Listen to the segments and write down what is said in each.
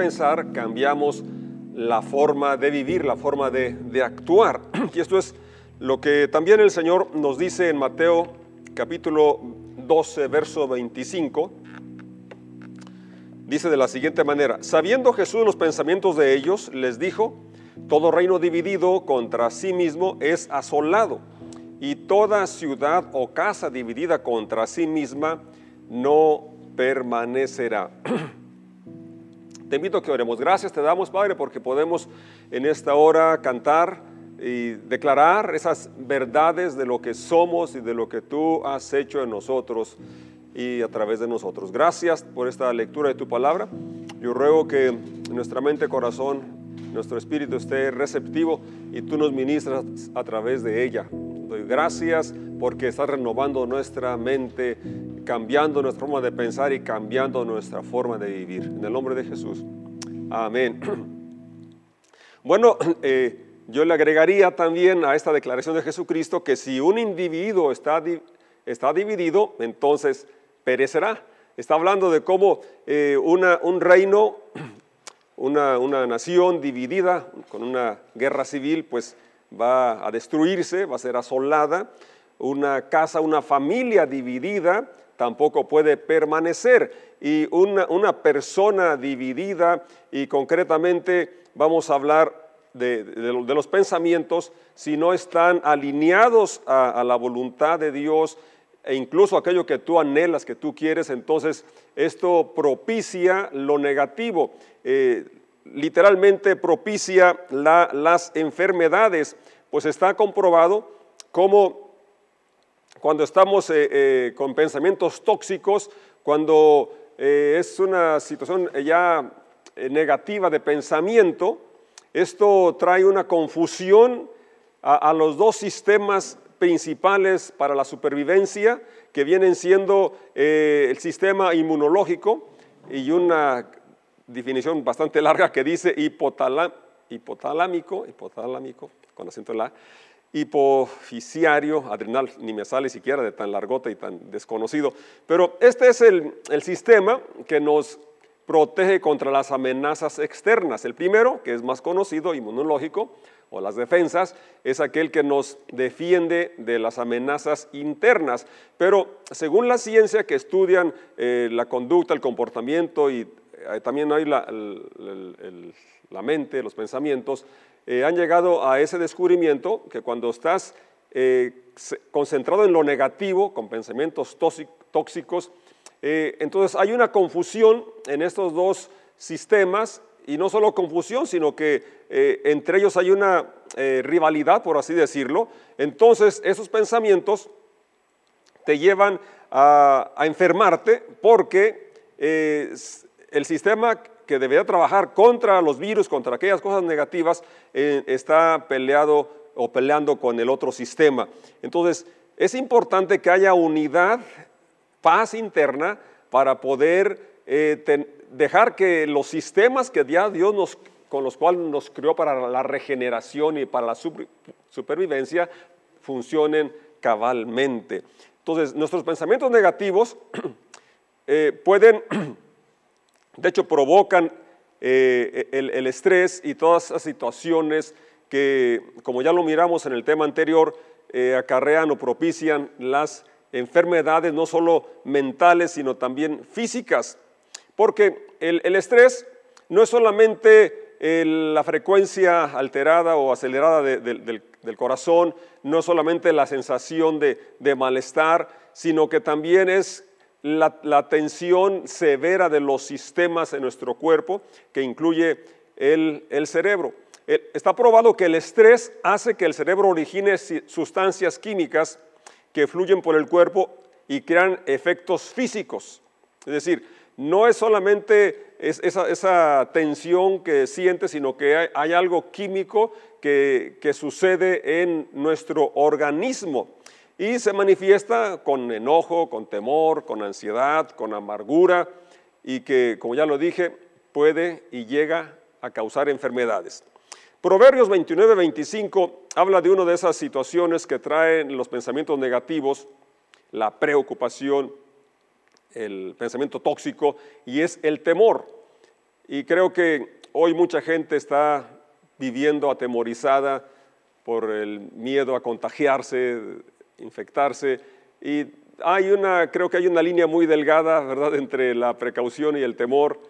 pensar, cambiamos la forma de vivir, la forma de, de actuar. Y esto es lo que también el Señor nos dice en Mateo capítulo 12, verso 25. Dice de la siguiente manera, sabiendo Jesús los pensamientos de ellos, les dijo, todo reino dividido contra sí mismo es asolado, y toda ciudad o casa dividida contra sí misma no permanecerá. Te invito a que oremos. Gracias te damos, Padre, porque podemos en esta hora cantar y declarar esas verdades de lo que somos y de lo que tú has hecho en nosotros y a través de nosotros. Gracias por esta lectura de tu palabra. Yo ruego que nuestra mente, corazón, nuestro espíritu esté receptivo y tú nos ministras a través de ella. Doy gracias porque estás renovando nuestra mente, cambiando nuestra forma de pensar y cambiando nuestra forma de vivir. En el nombre de Jesús. Amén. Bueno, eh, yo le agregaría también a esta declaración de Jesucristo que si un individuo está, está dividido, entonces perecerá. Está hablando de cómo eh, una, un reino, una, una nación dividida con una guerra civil, pues va a destruirse, va a ser asolada. Una casa, una familia dividida tampoco puede permanecer. Y una, una persona dividida, y concretamente vamos a hablar de, los pensamientos, si no están alineados a, la voluntad de Dios e incluso aquello que tú anhelas, que tú quieres, entonces esto propicia lo negativo. Eh, literalmente propicia las enfermedades, pues está comprobado como cuando estamos eh, eh, con pensamientos tóxicos, cuando es una situación ya negativa de pensamiento, esto trae una confusión a, los dos sistemas principales para la supervivencia, que vienen siendo eh, el sistema inmunológico y una definición bastante larga que dice hipotalámico, hipotalámico, con acento en la hipofisiario, adrenal, ni me sale siquiera de tan largote y tan desconocido. Pero este es el, el sistema que nos protege contra las amenazas externas. El primero, que es más conocido, inmunológico, o las defensas, es aquel que nos defiende de las amenazas internas. Pero según la ciencia que estudian eh, la conducta, el comportamiento y también hay la, la, mente, los pensamientos, eh, han llegado a ese descubrimiento que cuando estás concentrado en lo negativo, con pensamientos tóxicos, eh, entonces hay una confusión en estos dos sistemas y no solo confusión, sino que eh, entre ellos hay una eh, rivalidad, por así decirlo. Entonces esos pensamientos te llevan a, enfermarte porque el sistema que debería trabajar contra los virus, contra aquellas cosas negativas, está peleado o peleando con el otro sistema. Entonces, es importante que haya unidad paz interna para poder eh, dejar que los sistemas que ya Dios nos, con los cuales nos creó para la regeneración y para la supervivencia funcionen cabalmente. Entonces, nuestros pensamientos negativos eh, pueden, de hecho, provocan eh, el, estrés y todas esas situaciones que, como ya lo miramos en el tema anterior, acarrean o propician las enfermedades no solo mentales, sino también físicas. Porque el, estrés no es solamente la frecuencia alterada o acelerada del, corazón, no es solamente la sensación de, malestar, sino que también es la, tensión severa de los sistemas en nuestro cuerpo, que incluye el, cerebro. Está probado que el estrés hace que el cerebro origine sustancias químicas que fluyen por el cuerpo y crean efectos físicos. Es decir, no es solamente esa, tensión que sientes, sino que hay, algo químico que, sucede en nuestro organismo y se manifiesta con enojo, con temor, con ansiedad, con amargura y que, como ya lo dije, puede y llega a causar enfermedades. Proverbios 29, 25 habla de una de esas situaciones que traen los pensamientos negativos, la preocupación, el pensamiento tóxico, y es el temor. Y creo que hoy mucha gente está viviendo atemorizada por el miedo a contagiarse, infectarse. Y hay una, creo que hay una línea muy delgada, ¿verdad?, entre la precaución y el temor.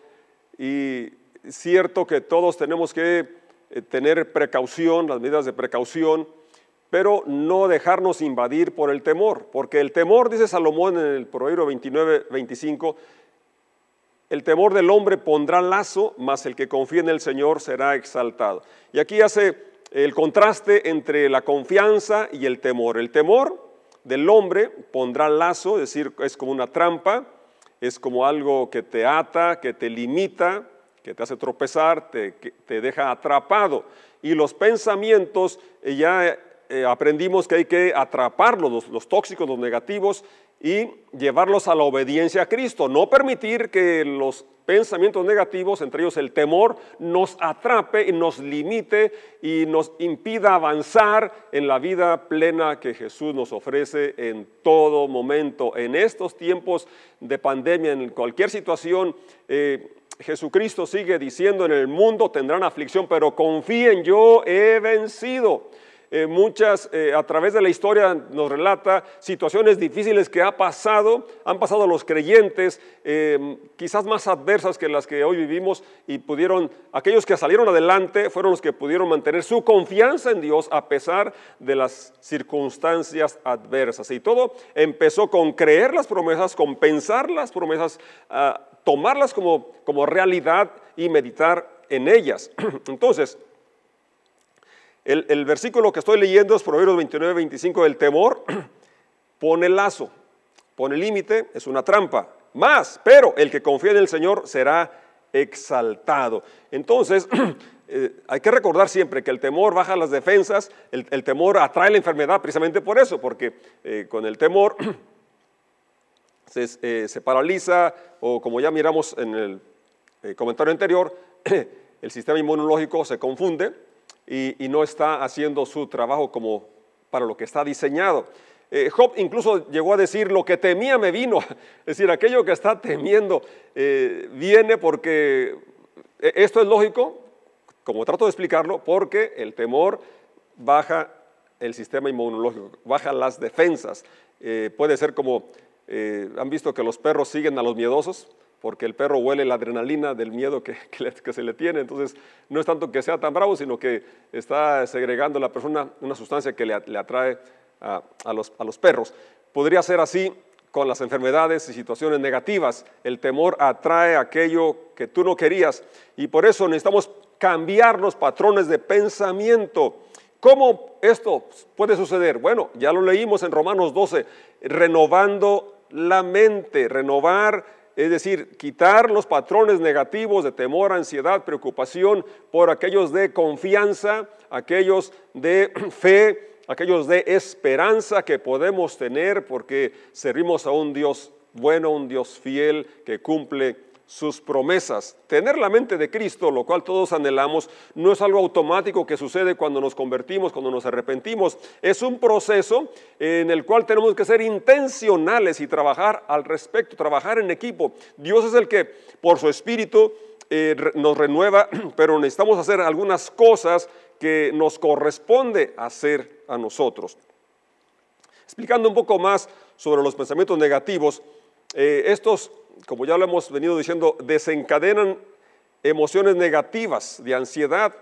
Y cierto que todos tenemos que eh, tener precaución, las medidas de precaución, pero no dejarnos invadir por el temor, porque el temor, dice Salomón en el Proverbio 29, 25, el temor del hombre pondrá lazo, mas el que confía en el Señor será exaltado. Y aquí hace el contraste entre la confianza y el temor. El temor del hombre pondrá lazo, es decir, es como una trampa, es como algo que te ata, que te limita, que te hace tropezar, te, te deja atrapado. Y los pensamientos eh, ya eh, aprendimos que hay que atraparlos, los, tóxicos, los negativos, y llevarlos a la obediencia a Cristo. No permitir que los pensamientos negativos, entre ellos el temor, nos atrape y nos limite y nos impida avanzar en la vida plena que Jesús nos ofrece en todo momento. En estos tiempos de pandemia, en cualquier situación, eh, Jesucristo sigue diciendo, en el mundo tendrán aflicción, pero confíen, yo he vencido. Eh, muchas, eh, a través de la historia nos relata situaciones difíciles que ha pasado, han pasado los creyentes, eh, quizás más adversas que las que hoy vivimos y pudieron, aquellos que salieron adelante fueron los que pudieron mantener su confianza en Dios a pesar de las circunstancias adversas. Y todo empezó con creer las promesas, con pensar las promesas, tomarlas como, como realidad y meditar en ellas. Entonces, el, versículo que estoy leyendo es Proverbios 29, 25. El temor pone lazo, pone límite, es una trampa. Más, pero el que confía en el Señor será exaltado. Entonces, eh, hay que recordar siempre que el temor baja las defensas, el, temor atrae la enfermedad precisamente por eso, porque eh, con el temor se, eh, se, paraliza o como ya miramos en el comentario anterior, el sistema inmunológico se confunde y, no está haciendo su trabajo como para lo que está diseñado. Eh, Job incluso llegó a decir, lo que temía me vino. Es decir, aquello que está temiendo eh, viene porque, eh, esto es lógico, como trato de explicarlo, porque el temor baja el sistema inmunológico, baja las defensas. puede ser como, han visto que los perros siguen a los miedosos, porque el perro huele la adrenalina del miedo que, se le tiene. Entonces, no es tanto que sea tan bravo, sino que está segregando a la persona una sustancia que le, atrae a, los, a los perros. Podría ser así con las enfermedades y situaciones negativas. El temor atrae aquello que tú no querías y por eso necesitamos cambiar los patrones de pensamiento. ¿Cómo esto puede suceder? Bueno, ya lo leímos en Romanos 12, renovando la mente, renovar es decir, quitar los patrones negativos de temor, ansiedad, preocupación por aquellos de confianza, aquellos de fe, aquellos de esperanza que podemos tener porque servimos a un Dios bueno, un Dios fiel que cumple sus promesas. Tener la mente de Cristo, lo cual todos anhelamos, no es algo automático que sucede cuando nos convertimos, cuando nos arrepentimos. Es un proceso en el cual tenemos que ser intencionales y trabajar al respecto, trabajar en equipo. Dios es el que por su espíritu eh, nos renueva, pero necesitamos hacer algunas cosas que nos corresponde hacer a nosotros. Explicando un poco más sobre los pensamientos negativos, eh, estos como ya lo hemos venido diciendo, desencadenan emociones negativas de ansiedad.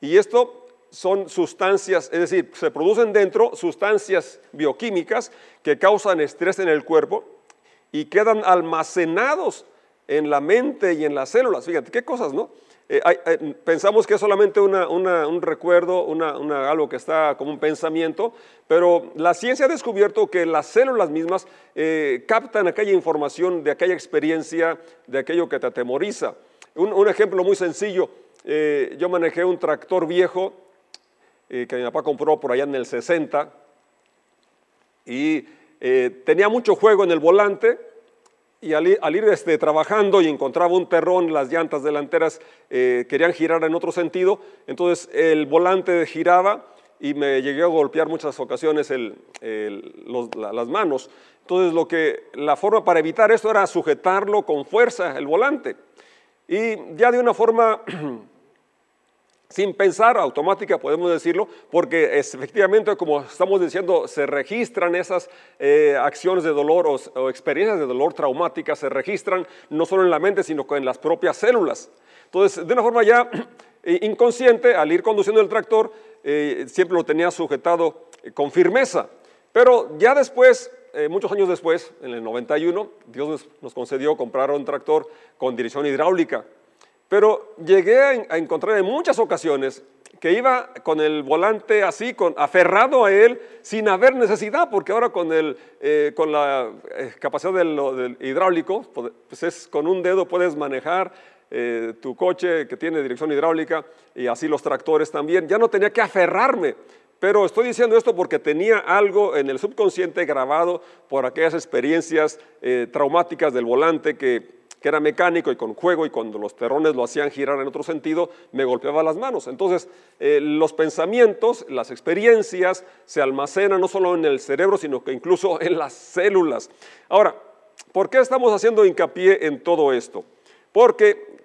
Y esto son sustancias, es decir, se producen dentro sustancias bioquímicas que causan estrés en el cuerpo y quedan almacenados en la mente y en las células. Fíjate, qué cosas, ¿no? Eh, eh, pensamos que es solamente un recuerdo, algo que está como un pensamiento, pero la ciencia ha descubierto que las células mismas eh, captan aquella información de aquella experiencia, de aquello que te atemoriza. Un, ejemplo muy sencillo, yo manejé un tractor viejo que mi papá compró por allá en el 60 y tenía mucho juego en el volante, y al, ir este, trabajando y encontraba un terrón, las llantas delanteras eh, querían girar en otro sentido, entonces el volante giraba y me llegué a golpear muchas ocasiones las manos. Entonces lo que, la forma para evitar esto era sujetarlo con fuerza, el volante. Y ya de una forma sin pensar, automática, podemos decirlo, porque efectivamente, como estamos diciendo, se registran esas eh, acciones de dolor o, experiencias de dolor traumáticas, se registran no solo en la mente, sino en las propias células. Entonces, de una forma ya inconsciente, al ir conduciendo el tractor, eh, siempre lo tenía sujetado eh, con firmeza. Pero ya después, muchos años después, en el 91, Dios nos concedió comprar un tractor con dirección hidráulica. Pero llegué a, encontrar en muchas ocasiones que iba con el volante así, con, aferrado a él, sin haber necesidad, porque ahora con, el, eh, con la eh, capacidad del, hidráulico, pues es, con un dedo puedes manejar eh, tu coche que tiene dirección hidráulica y así los tractores también. Ya no tenía que aferrarme, pero estoy diciendo esto porque tenía algo en el subconsciente grabado por aquellas experiencias traumáticas del volante que que era mecánico y con juego y cuando los terrones lo hacían girar en otro sentido, me golpeaba las manos. Entonces, eh, los pensamientos, las experiencias se almacenan no solo en el cerebro, sino que incluso en las células. Ahora, ¿por qué estamos haciendo hincapié en todo esto? Porque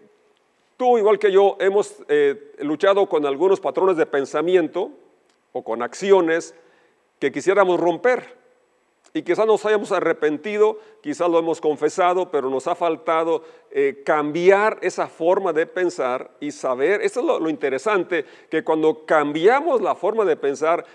tú, igual que yo, hemos eh, luchado con algunos patrones de pensamiento o con acciones que quisiéramos romper. Y quizás nos hayamos arrepentido, quizás lo hemos confesado, pero nos ha faltado eh, cambiar esa forma de pensar y saber, eso es lo, interesante, que cuando cambiamos la forma de pensar,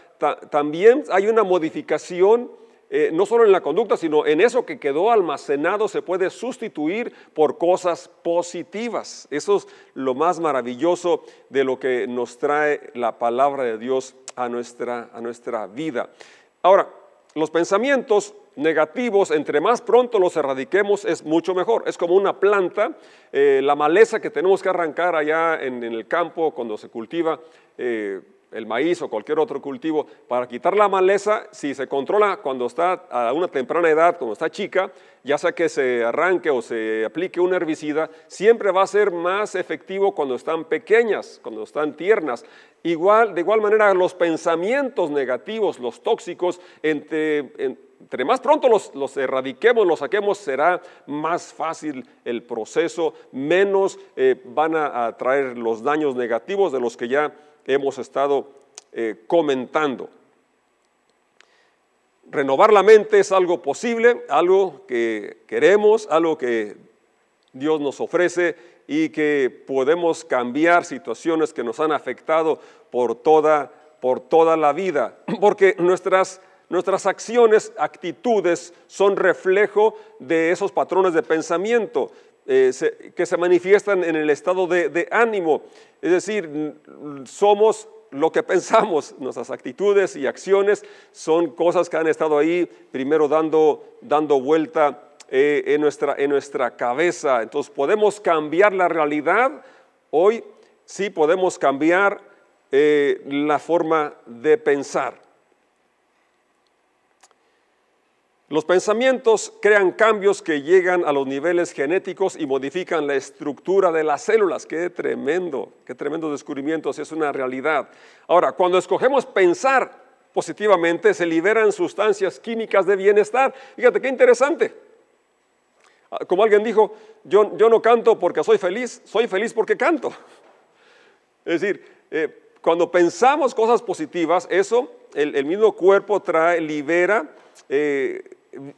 también hay una modificación, eh, no solo en la conducta, sino en eso que quedó almacenado se puede sustituir por cosas positivas. Eso es lo más maravilloso de lo que nos trae la palabra de Dios a nuestra, a nuestra vida. Ahora, los pensamientos negativos, entre más pronto los erradiquemos, es mucho mejor. Es como una planta, eh, la maleza que tenemos que arrancar allá en, el campo cuando se cultiva. Eh, el maíz o cualquier otro cultivo, para quitar la maleza, si se controla cuando está a una temprana edad, cuando está chica, ya sea que se arranque o se aplique un herbicida, siempre va a ser más efectivo cuando están pequeñas, cuando están tiernas. Igual, de igual manera, los pensamientos negativos, los tóxicos, entre, entre más pronto los, erradiquemos, los saquemos, será más fácil el proceso, menos eh, van a, traer los daños negativos de los que ya hemos estado eh, comentando. Renovar la mente es algo posible, algo que queremos, algo que Dios nos ofrece y que podemos cambiar situaciones que nos han afectado por toda, por toda la vida, porque nuestras, nuestras acciones, actitudes son reflejo de esos patrones de pensamiento eh, que se manifiestan en el estado de, de ánimo. Es decir, somos lo que pensamos, nuestras actitudes y acciones son cosas que han estado ahí primero dando, dando vuelta eh, en, nuestra, en nuestra cabeza. Entonces podemos cambiar la realidad. Hoy sí podemos cambiar eh, la forma de pensar. Los pensamientos crean cambios que llegan a los niveles genéticos y modifican la estructura de las células. Qué tremendo, qué tremendo descubrimiento, es una realidad. Ahora, cuando escogemos pensar positivamente, se liberan sustancias químicas de bienestar. Fíjate qué interesante. Ah, como alguien dijo, yo, yo no canto porque soy feliz, soy feliz porque canto. Es decir, eh, cuando pensamos cosas positivas, eso, el, mismo cuerpo trae, libera eh,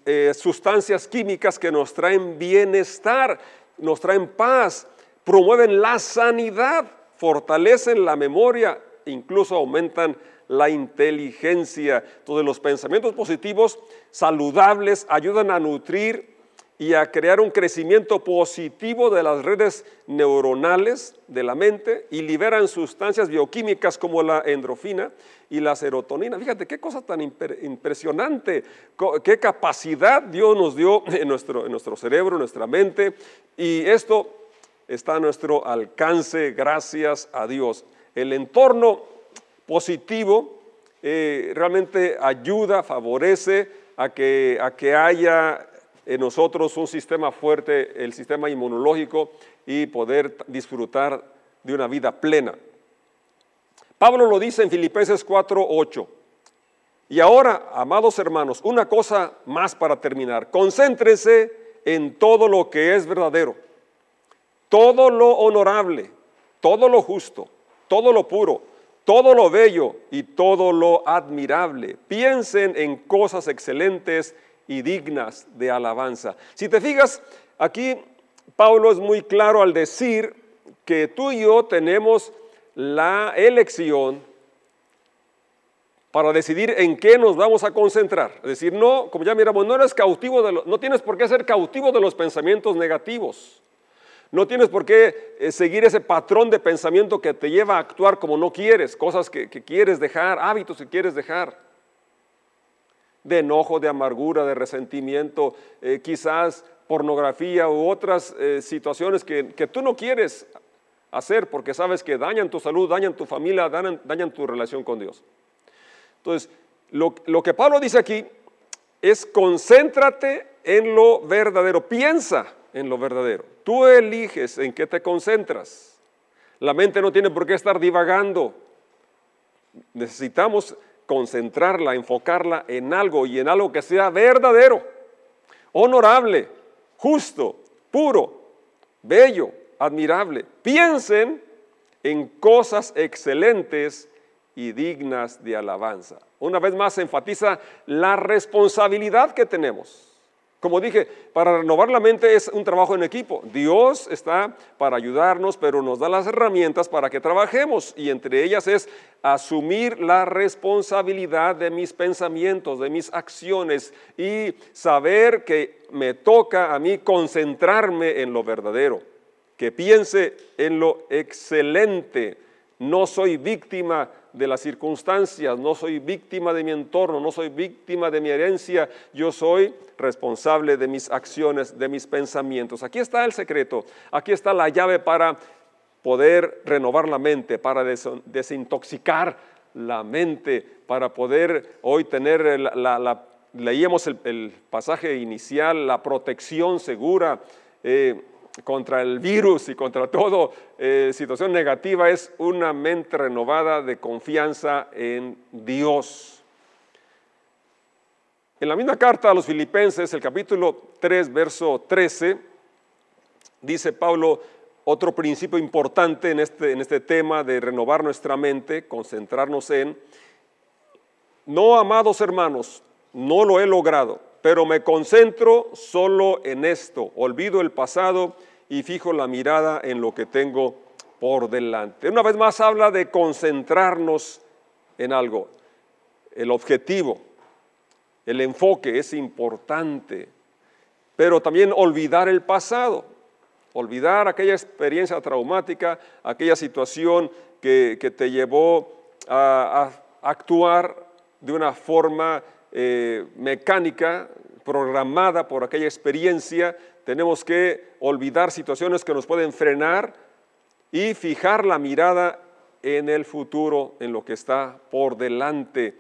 eh, sustancias químicas que nos traen bienestar, nos traen paz, promueven la sanidad, fortalecen la memoria, incluso aumentan la inteligencia. Entonces los pensamientos positivos saludables ayudan a nutrir y a crear un crecimiento positivo de las redes neuronales de la mente y liberan sustancias bioquímicas como la endrofina y la serotonina. Fíjate qué cosa tan impresionante, qué capacidad Dios nos dio en nuestro, en nuestro cerebro, en nuestra mente, y esto está a nuestro alcance gracias a Dios. El entorno positivo eh, realmente ayuda, favorece a que, a que haya en nosotros un sistema fuerte, el sistema inmunológico, y poder disfrutar de una vida plena. Pablo lo dice en Filipenses 4:8. Y ahora, amados hermanos, una cosa más para terminar. Concéntrense en todo lo que es verdadero, todo lo honorable, todo lo justo, todo lo puro, todo lo bello y todo lo admirable. Piensen en cosas excelentes y dignas de alabanza. Si te fijas, aquí Pablo es muy claro al decir que tú y yo tenemos la elección para decidir en qué nos vamos a concentrar. Es decir, no, como ya miramos, no eres cautivo de no tienes por qué ser cautivo de los pensamientos negativos. No tienes por qué eh, seguir ese patrón de pensamiento que te lleva a actuar como no quieres, cosas que, quieres dejar, hábitos que quieres dejar. De enojo, de amargura, de resentimiento, eh, quizás pornografía u otras eh, situaciones que, tú no quieres hacer porque sabes que dañan tu salud, dañan tu familia, dañan, dañan tu relación con Dios. Entonces, lo, lo que Pablo dice aquí es concéntrate en lo verdadero, piensa en lo verdadero. Tú eliges en qué te concentras. La mente no tiene por qué estar divagando. Necesitamos concentrarla, enfocarla en algo y en algo que sea verdadero, honorable, justo, puro, bello, admirable. Piensen en cosas excelentes y dignas de alabanza. Una vez más enfatiza la responsabilidad que tenemos. Como dije, para renovar la mente es un trabajo en equipo. Dios está para ayudarnos, pero nos da las herramientas para que trabajemos y entre ellas es asumir la responsabilidad de mis pensamientos, de mis acciones y saber que me toca a mí concentrarme en lo verdadero, que piense en lo excelente. No soy víctima de las circunstancias, no soy víctima de mi entorno, no soy víctima de mi herencia, yo soy responsable de mis acciones, de mis pensamientos. Aquí está el secreto, aquí está la llave para poder renovar la mente, para desintoxicar la mente, para poder hoy tener la, leíamos el, pasaje inicial, la protección segura. Eh, contra el virus y contra toda eh, situación negativa es una mente renovada de confianza en Dios. En la misma carta a los filipenses, el capítulo 3, verso 13, dice Pablo otro principio importante en este, en este tema de renovar nuestra mente, concentrarnos en, no amados hermanos, no lo he logrado pero me concentro solo en esto, olvido el pasado y fijo la mirada en lo que tengo por delante. Una vez más habla de concentrarnos en algo. El objetivo, el enfoque es importante, pero también olvidar el pasado, olvidar aquella experiencia traumática, aquella situación que, te llevó a, actuar de una forma eh, mecánica, programada por aquella experiencia, tenemos que olvidar situaciones que nos pueden frenar y fijar la mirada en el futuro, en lo que está por delante.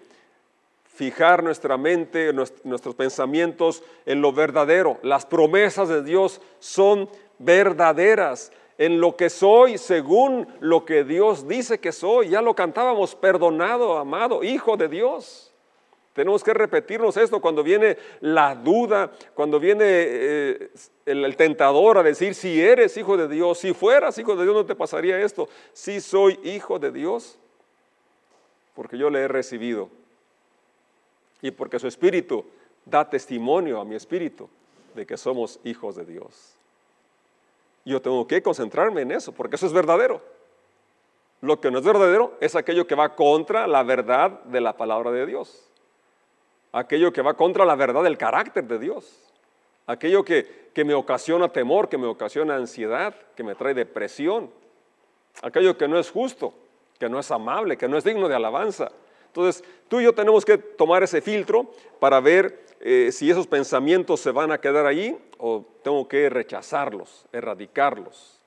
Fijar nuestra mente, nuestros pensamientos en lo verdadero. Las promesas de Dios son verdaderas en lo que soy según lo que Dios dice que soy. Ya lo cantábamos, perdonado, amado, hijo de Dios. Tenemos que repetirnos esto cuando viene la duda, cuando viene eh, el, tentador a decir, si eres hijo de Dios, si fueras hijo de Dios no te pasaría esto. Si soy hijo de Dios, porque yo le he recibido. Y porque su espíritu da testimonio a mi espíritu de que somos hijos de Dios. Yo tengo que concentrarme en eso, porque eso es verdadero. Lo que no es verdadero es aquello que va contra la verdad de la palabra de Dios aquello que va contra la verdad del carácter de Dios, aquello que, me ocasiona temor, que me ocasiona ansiedad, que me trae depresión, aquello que no es justo, que no es amable, que no es digno de alabanza. Entonces, tú y yo tenemos que tomar ese filtro para ver eh, si esos pensamientos se van a quedar allí o tengo que rechazarlos, erradicarlos.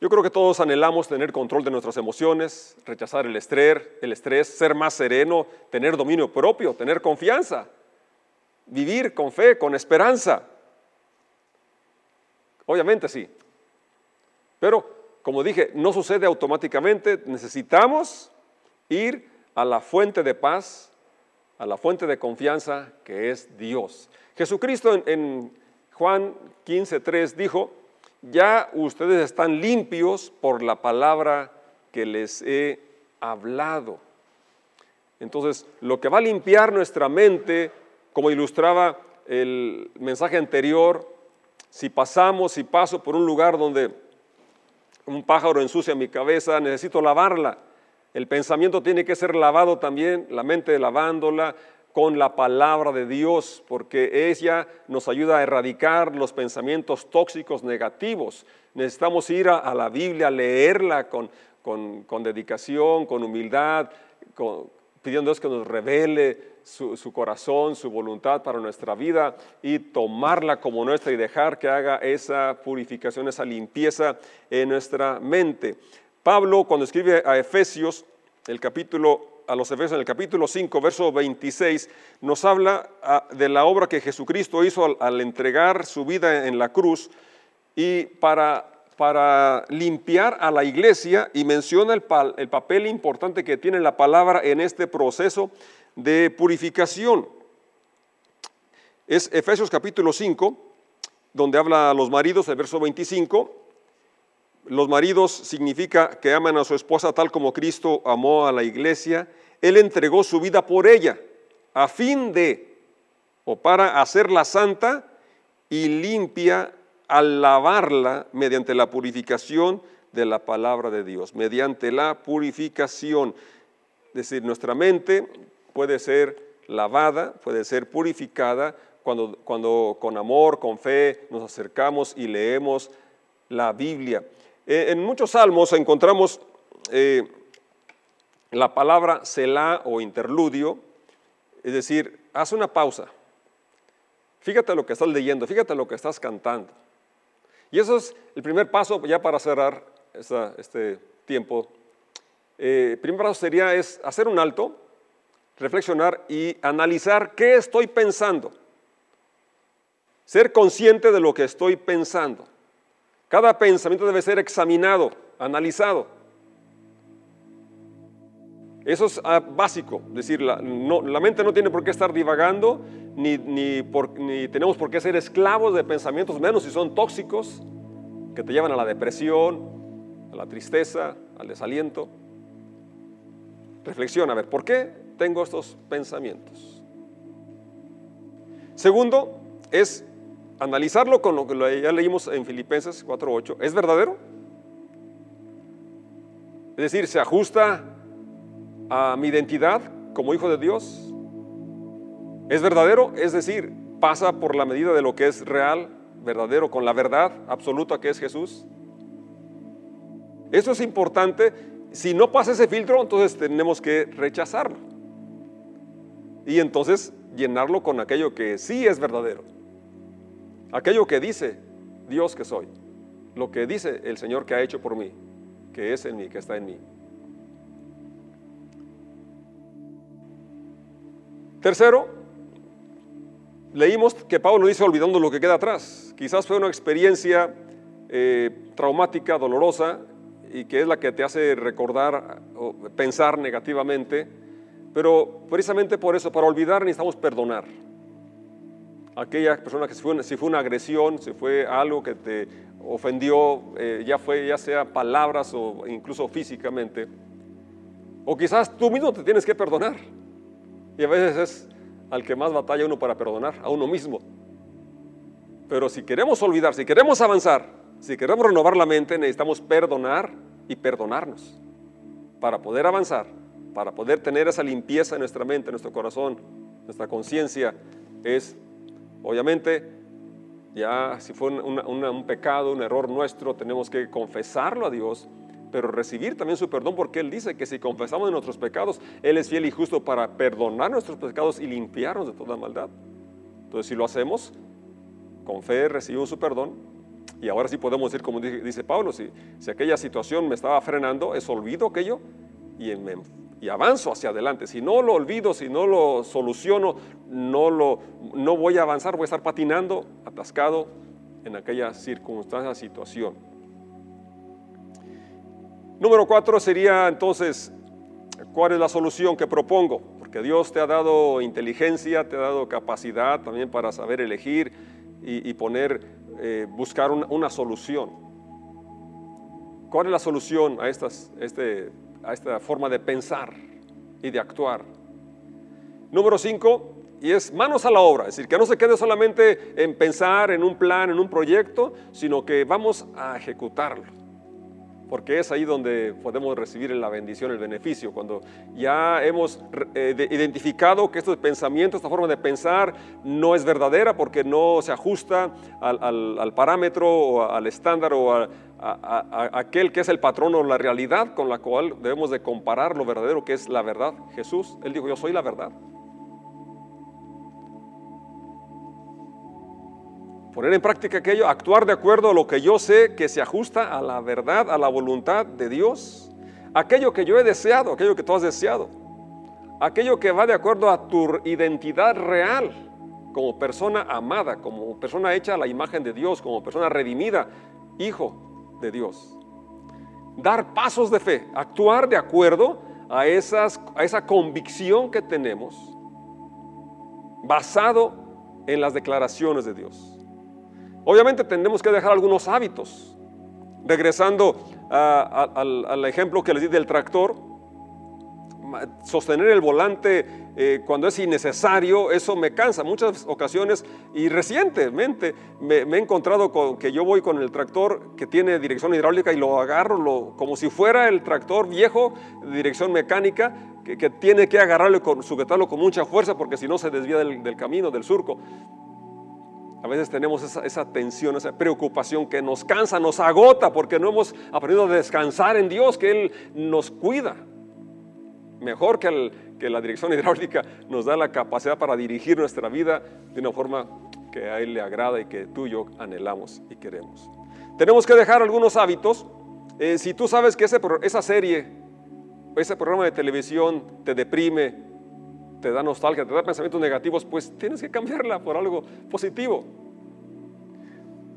Yo creo que todos anhelamos tener control de nuestras emociones, rechazar el estrés, el estrés, ser más sereno, tener dominio propio, tener confianza, vivir con fe, con esperanza. Obviamente sí. Pero, como dije, no sucede automáticamente. Necesitamos ir a la fuente de paz, a la fuente de confianza que es Dios. Jesucristo en, en Juan 15.3 dijo, ya ustedes están limpios por la palabra que les he hablado. Entonces, lo que va a limpiar nuestra mente, como ilustraba el mensaje anterior, si pasamos, si paso por un lugar donde un pájaro ensucia mi cabeza, necesito lavarla. El pensamiento tiene que ser lavado también, la mente lavándola con la palabra de Dios, porque ella nos ayuda a erradicar los pensamientos tóxicos negativos. Necesitamos ir a, la Biblia, leerla con, con, dedicación, con humildad, pidiendo a Dios que nos revele su, corazón, su voluntad para nuestra vida y tomarla como nuestra y dejar que haga esa purificación, esa limpieza en nuestra mente. Pablo, cuando escribe a Efesios, el capítulo, a los Efesios en el capítulo 5, verso 26, nos habla ah, de la obra que Jesucristo hizo al, entregar su vida en la cruz y para para limpiar a la iglesia y menciona el, el, papel importante que tiene la palabra en este proceso de purificación. Es Efesios capítulo 5, donde habla a los maridos, el verso 25. Los maridos significa que aman a su esposa tal como Cristo amó a la iglesia. Él entregó su vida por ella, a fin de, o para hacerla santa y limpia al lavarla mediante la purificación de la palabra de Dios, mediante la purificación. Es decir, nuestra mente puede ser lavada, puede ser purificada cuando, cuando con amor, con fe nos acercamos y leemos la Biblia. Eh, en muchos salmos encontramos eh, la palabra Selah o interludio, es decir, haz una pausa. Fíjate lo que estás leyendo, fíjate lo que estás cantando. Y eso es el primer paso ya para cerrar este tiempo. Eh, el primer paso sería es hacer un alto, reflexionar y analizar qué estoy pensando. Ser consciente de lo que estoy pensando. Cada pensamiento debe ser examinado, analizado. Eso es ah, básico, es decir, la, mente no tiene por qué estar divagando, ni, tenemos por qué ser esclavos de pensamientos, menos si son tóxicos, que te llevan a la depresión, a la tristeza, al desaliento. Reflexiona, a ver, ¿por qué tengo estos pensamientos. Segundo, es analizarlo con lo que ya leímos en Filipenses 4.8. ¿Es verdadero? Es decir, ¿se ajusta a mi identidad como hijo de Dios? ¿Es verdadero? Es decir, pasa por la medida de lo que es real, verdadero, con la verdad absoluta que es Jesús. Eso es importante. Si no pasa ese filtro, entonces tenemos que rechazarlo y entonces llenarlo con aquello que sí es verdadero, aquello que dice Dios que soy, lo que dice el Señor que ha hecho por mí, que es en mí, que está en mí. Tercero, leímos que Pablo dice olvidando lo que queda atrás. Quizás fue una experiencia eh, traumática, dolorosa, y que es la que te hace recordar o pensar negativamente pero precisamente por eso, para olvidar necesitamos perdonar. Aquella persona que si fue, una agresión, si fue algo que te ofendió, eh, ya fue ya sea palabras o incluso físicamente, o quizás tú mismo te tienes que perdonar. Y a veces es al que más batalla uno para perdonar, a uno mismo. Pero si queremos olvidar, si queremos avanzar, si queremos renovar la mente, necesitamos perdonar y perdonarnos para poder avanzar para poder tener esa limpieza en nuestra mente, en nuestro corazón, nuestra conciencia, es, obviamente, ya si fue un pecado, un error nuestro, tenemos que confesarlo a Dios, pero recibir también su perdón, porque Él dice que si confesamos nuestros pecados, Él es fiel y justo para perdonar nuestros pecados y limpiarnos de toda maldad. Entonces, si lo hacemos, con fe recibimos su perdón, y ahora sí podemos decir, como dice Pablo, si, si aquella situación me estaba frenando, es olvido aquello y me y avanzo hacia adelante. Si no lo olvido, si no lo soluciono, no, lo, no voy a avanzar, voy a estar patinando, atascado en aquella circunstancia, situación. Número cuatro sería entonces, ¿cuál es la solución que propongo? Porque Dios te ha dado inteligencia, te ha dado capacidad también para saber elegir y, poner eh, buscar una, solución. ¿Cuál es la solución a, estas, este, a esta forma de pensar y de actuar? Número cinco, y es manos a la obra, es decir, que no se quede solamente en pensar en un plan, en un proyecto, sino que vamos a ejecutarlo. Porque es ahí donde podemos recibir la bendición, el beneficio, cuando ya hemos eh, identificado que estos pensamientos, esta forma de pensar no es verdadera porque no se ajusta al, parámetro o al estándar o a, aquel que es el patrón o la realidad con la cual debemos de comparar lo verdadero que es la verdad. Jesús, Él dijo, yo soy la verdad. poner en práctica aquello, actuar de acuerdo a lo que yo sé que se ajusta a la verdad, a la voluntad de Dios, aquello que yo he deseado, aquello que tú has deseado, aquello que va de acuerdo a tu identidad real como persona amada, como persona hecha a la imagen de Dios, como persona redimida, hijo de Dios. Dar pasos de fe, actuar de acuerdo a, esas, a esa convicción que tenemos basado en las declaraciones de Dios. Obviamente tenemos que dejar algunos hábitos. Regresando al, ejemplo que les di del tractor, sostener el volante eh, cuando es innecesario, eso me cansa muchas ocasiones y recientemente me, he encontrado con que yo voy con el tractor que tiene dirección hidráulica y lo agarro como si fuera el tractor viejo de dirección mecánica que, tiene que agarrarlo y sujetarlo con mucha fuerza porque si no se desvía del camino, del surco. A veces tenemos esa, tensión, esa preocupación que nos cansa, nos agota porque no hemos aprendido a descansar en Dios, que Él nos cuida. Mejor que, la dirección hidráulica nos da la capacidad para dirigir nuestra vida de una forma que a Él le agrada y que tú y yo anhelamos y queremos. Tenemos que dejar algunos hábitos. Eh, si tú sabes que ese, esa serie, ese programa de televisión te deprime, te da nostalgia, te da pensamientos negativos, pues tienes que cambiarla por algo positivo.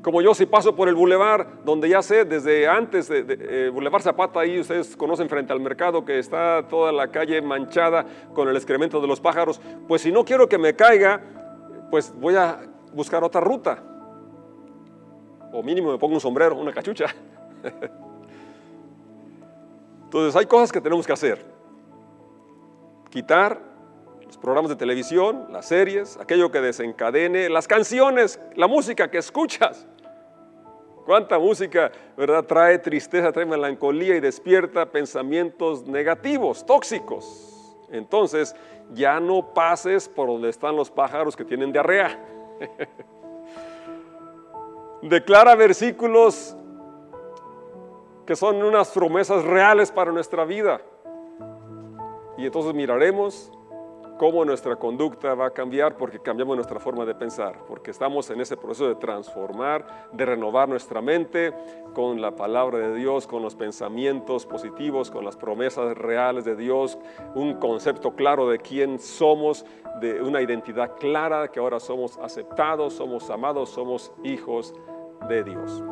Como yo si paso por el bulevar, donde ya sé desde antes de, eh, Boulevard Zapata, ahí ustedes conocen frente al mercado que está toda la calle manchada con el excremento de los pájaros, pues si no quiero que me caiga, pues voy a buscar otra ruta. O mínimo me pongo un sombrero, una cachucha. Entonces hay cosas que tenemos que hacer. Quitar programas de televisión, las series, aquello que desencadene, las canciones, la música que escuchas. ¿Cuánta música, verdad, trae tristeza, trae melancolía y despierta pensamientos negativos, tóxicos? Entonces, ya no pases por donde están los pájaros que tienen diarrea. Declara versículos que son unas promesas reales para nuestra vida. Y entonces miraremos cómo nuestra conducta va a cambiar porque cambiamos nuestra forma de pensar, porque estamos en ese proceso de transformar, de renovar nuestra mente con la palabra de Dios, con los pensamientos positivos, con las promesas reales de Dios, un concepto claro de quién somos, de una identidad clara, que ahora somos aceptados, somos amados, somos hijos de Dios.